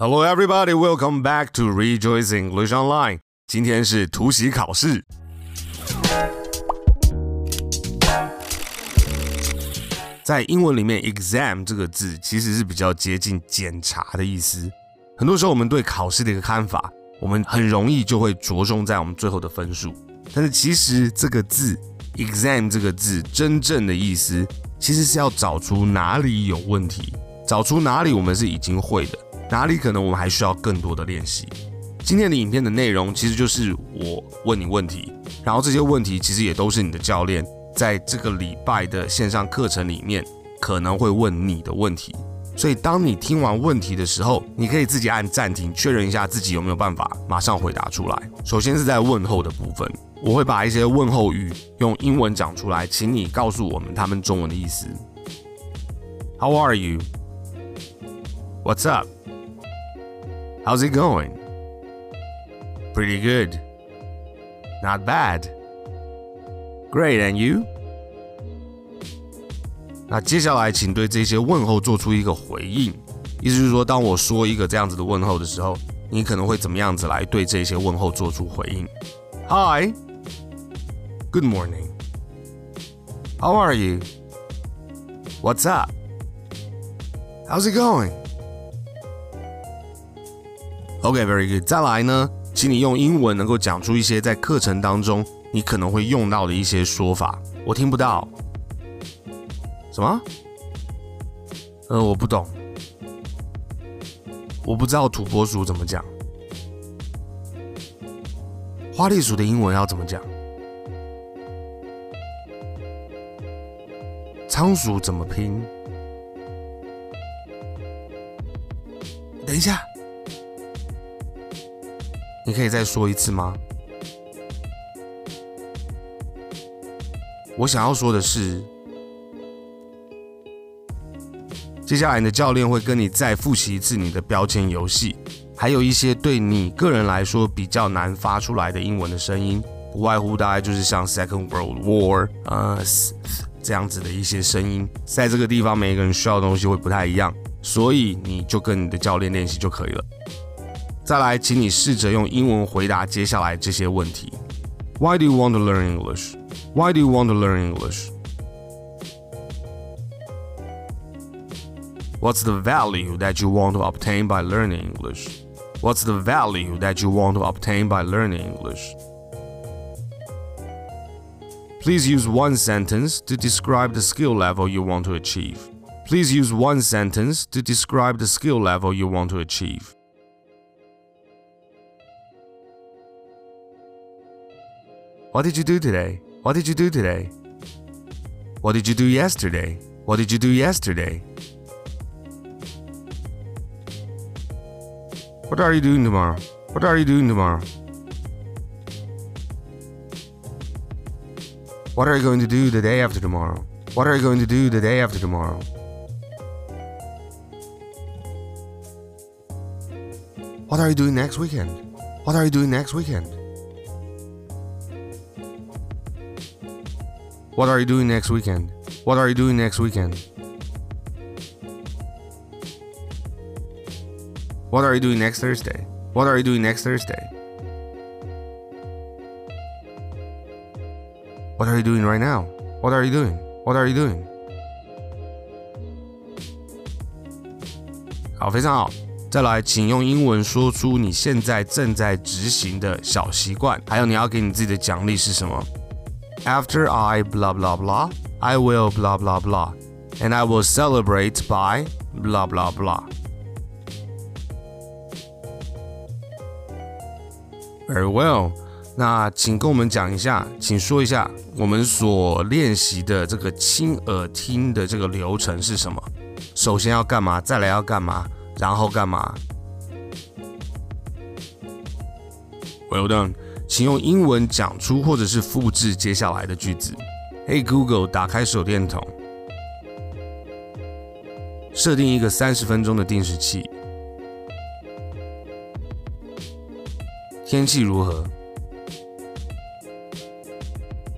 Hello, everybody. Welcome back to Rejoice English Online. 今天是突袭考试。在英文里面，exam 这个字其实是比较接近检查的意思。很多时候，我们对考试的一个看法，我们很容易就会着重在我们最后的分数。但是，其实这个字 exam 这个字真正的意思，其实是要找出哪里有问题，找出哪里我们是已经会的。哪里可能我们还需要更多的练习？今天的影片的内容其实就是我问你问题，然后这些问题其实也都是你的教练在这个礼拜的线上课程里面可能会问你的问题。所以当你听完问题的时候，你可以自己按暂停，确认一下自己有没有办法马上回答出来。首先是在问候的部分，我会把一些问候语用英文讲出来，请你告诉我们他们中文的意思。How are you? What's up? How's it going? Pretty good. Not bad. Great, and you? 那接下来，请对这些问候做出一个回应。意思就是说，当我说一个这样子的问候的时候，你可能会怎么样子来对这些问候做出回应？Hi. Good morning. How are you? What's up? How's it going? OK, very good. 再来呢，请你用英文能够讲出一些在课程当中你可能会用到的一些说法。我听不到。什么？呃，我不懂。我不知道土拨鼠怎么讲。花栗鼠的英文要怎么讲？仓鼠怎么拼？等一下。你可以再说一次吗？我想要说的是，接下来你的教练会跟你再复习一次你的标签游戏，还有一些对你个人来说比较难发出来的英文的声音，不外乎大概就是像 Second World War 呃这样子的一些声音，在这个地方每一个人需要的东西会不太一样，所以你就跟你的教练练习就可以了。再来，请你试着用英文回答接下来这些问题。Why do you want to learn English? Why do you want to learn English? What's the value that you want to obtain by learning English? What's the value that you want to obtain by learning English? Please use one sentence to describe the skill level you want to achieve. Please use one sentence to describe the skill level you want to achieve. What did you do today? What did you do today? What did you do yesterday? What did you do yesterday? What are you doing tomorrow? What are you doing tomorrow? What are you going to do the day after tomorrow? What are you going to do the day after tomorrow? What are you doing next weekend? What are you doing next weekend? What are you doing next weekend? What are you doing next weekend? What are you doing next Thursday? What are you doing next Thursday? What are you doing right now? What are you doing? What are you doing? 好，非常好。再来，请用英文说出你现在正在执行的小习惯，还有你要给你自己的奖励是什么 ？After I blah blah blah, I will blah blah blah, and I will celebrate by blah blah blah. Very well. 那请跟我们讲一下，请说一下我们所练习的这个亲耳听的这个流程是什么？首先要干嘛？再来要干嘛？然后干嘛？Well done. 请用英文讲出或者是复制接下来的句子。Hey Google，打开手电筒，设定一个三十分钟的定时器。天气如何？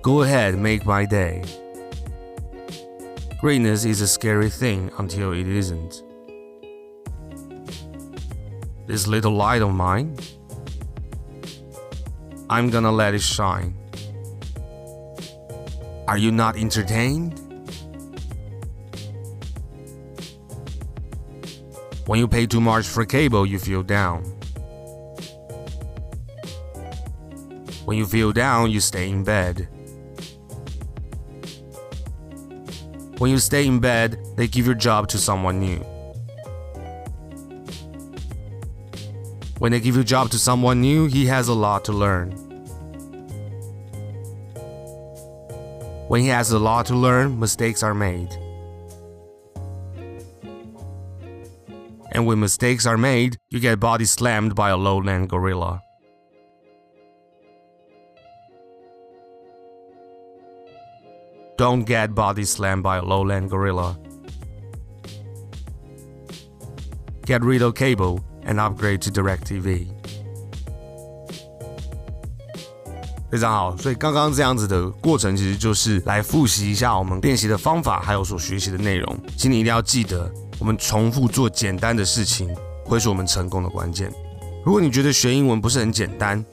Go ahead, make my day. Greatness is a scary thing until it isn't. This little light of mine, I'm gonna let it shine. Are you not entertained? When you pay too much for cable, you feel down. When you feel down, you stay in bed. When you stay in bed, they give your job to someone new. When they give your job to someone new, he has a lot to learn. When he has a lot to learn, mistakes are made. And when mistakes are made, you get body slammed by a lowland gorilla. Don't get body slammed by a lowland gorilla. Get rid of cable and upgrade to DirecTV. 非常好，所以刚刚这样子的过程，其实就是来复习一下我们练习的方法，还有所学习的内容。请你一定要记得，我们重复做简单的事情，会是我们成功的关键。如果你觉得学英文不是很简单，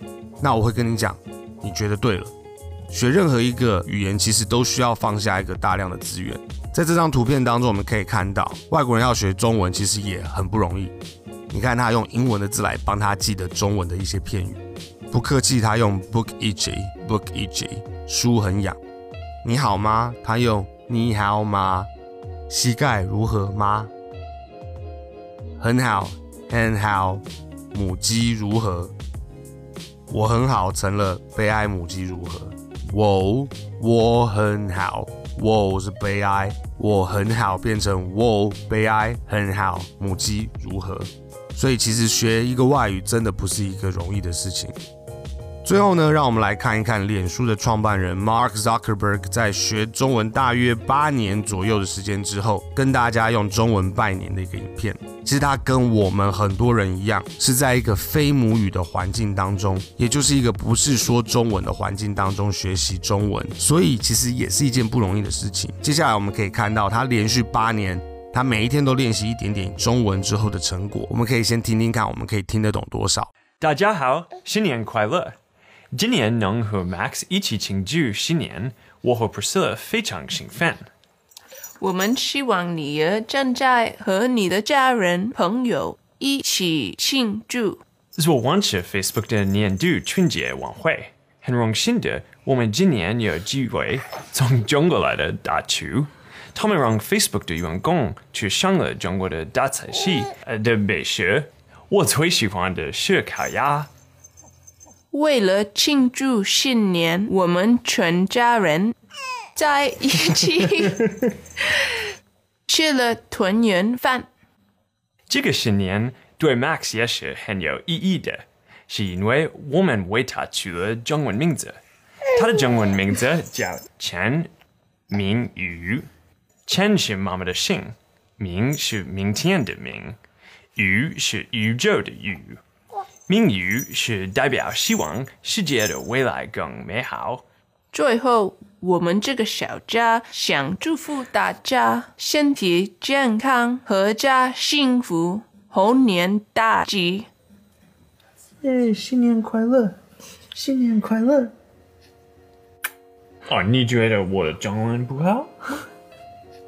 那我会跟你讲，你觉得对了。学任何一个语言，其实都需要放下一个大量的资源。在这张图片当中，我们可以看到，外国人要学中文，其实也很不容易。你看他用英文的字来帮他记得中文的一些片语。不客气，他用 book itchy，book itchy，书很痒。你好吗？他用你好吗？膝盖如何吗？很好，很好。母鸡如何？我很好，成了悲哀母鸡如何？我我很好，我是悲哀，我很好变成我悲哀很好，母鸡如何？所以其实学一个外语真的不是一个容易的事情。最后呢，让我们来看一看脸书的创办人 Mark Zuckerberg 在学中文大约八年左右的时间之后，跟大家用中文拜年的一个影片。其实他跟我们很多人一样，是在一个非母语的环境当中，也就是一个不是说中文的环境当中学习中文，所以其实也是一件不容易的事情。接下来我们可以看到他连续八年，他每一天都练习一点点中文之后的成果。我们可以先听听看，我们可以听得懂多少？大家好，新年快乐！今年能和 Max 一起庆祝新年，我和 Priscilla 非常兴奋。我们希望你也正在和你的家人朋友一起庆祝。这是我完成 Facebook 的年度春节晚会，很荣幸的，我们今年有机会从中国来的大厨，他们让 Facebook 的员工去上了中国的大菜系的美食，我最喜欢的是烤鸭。为了庆祝新年，我们全家人 在一起 吃了团圆饭。这个新年对 Max 也是很有意义的，是因为我们为他取了中文名字。他的中文名字叫陈明宇，陈是妈妈的姓，明是明天的明，宇是宇宙的宇。明宇是代表希望世界的未来更美好。最后，我们这个小家想祝福大家身体健康、阖家幸福、猴年大吉。耶！新年快乐！新年快乐！哦，你觉得我的中文不好？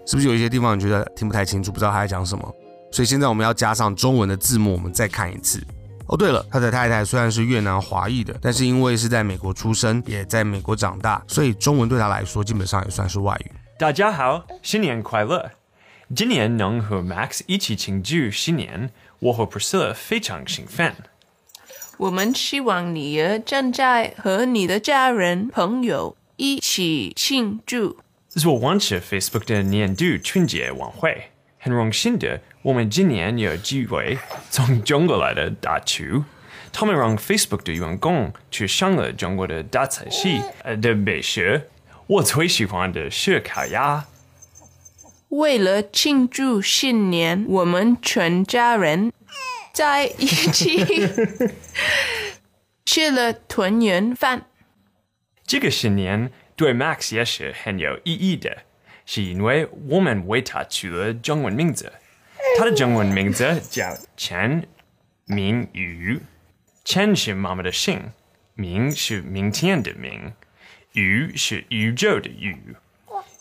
是不是有一些地方你觉得听不太清楚，不知道他在讲什么？所以现在我们要加上中文的字幕，我们再看一次。哦，对了，他的太太虽然是越南华裔的，但是因为是在美国出生，也在美国长大，所以中文对他来说基本上也算是外语。大家好，新年快乐！今年能和 Max 一起庆祝新年，我和 Priscilla 非常兴奋。我们希望你也正在和你的家人朋友一起庆祝。我完成 Facebook 的年度春节晚会。很荣幸的，我们今年有机会从中国来的大厨，他们让 Facebook 的员工去上了中国的大菜系的美食。我最喜欢的是烤鸭。为了庆祝新年，我们全家人在一起 吃了团圆饭。这个新年对 Max 也是很有意义的。是因为我们为他取了中文名字，他的中文名字 叫陈明宇，千是妈妈的姓，明是明天的明，宇是宇宙的宇。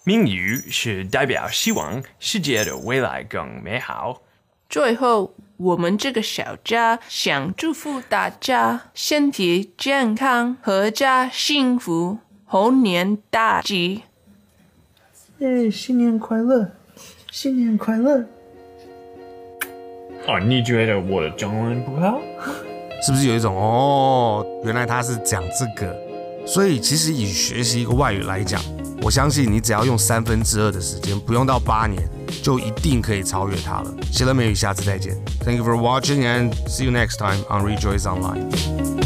明宇是代表希望世界的未来更美好。最后，我们这个小家想祝福大家身体健康，阖家幸福，猴年大吉。耶！新年快乐，新年快乐。哦，你觉得我的中文不好？是不是有一种哦？原来他是讲这个，所以其实以学习一个外语来讲。我相信你只要用三分之二的时间，不用到八年，就一定可以超越他了。谢了美语，下次再见。Thank you for watching and see you next time on Rejoice Online.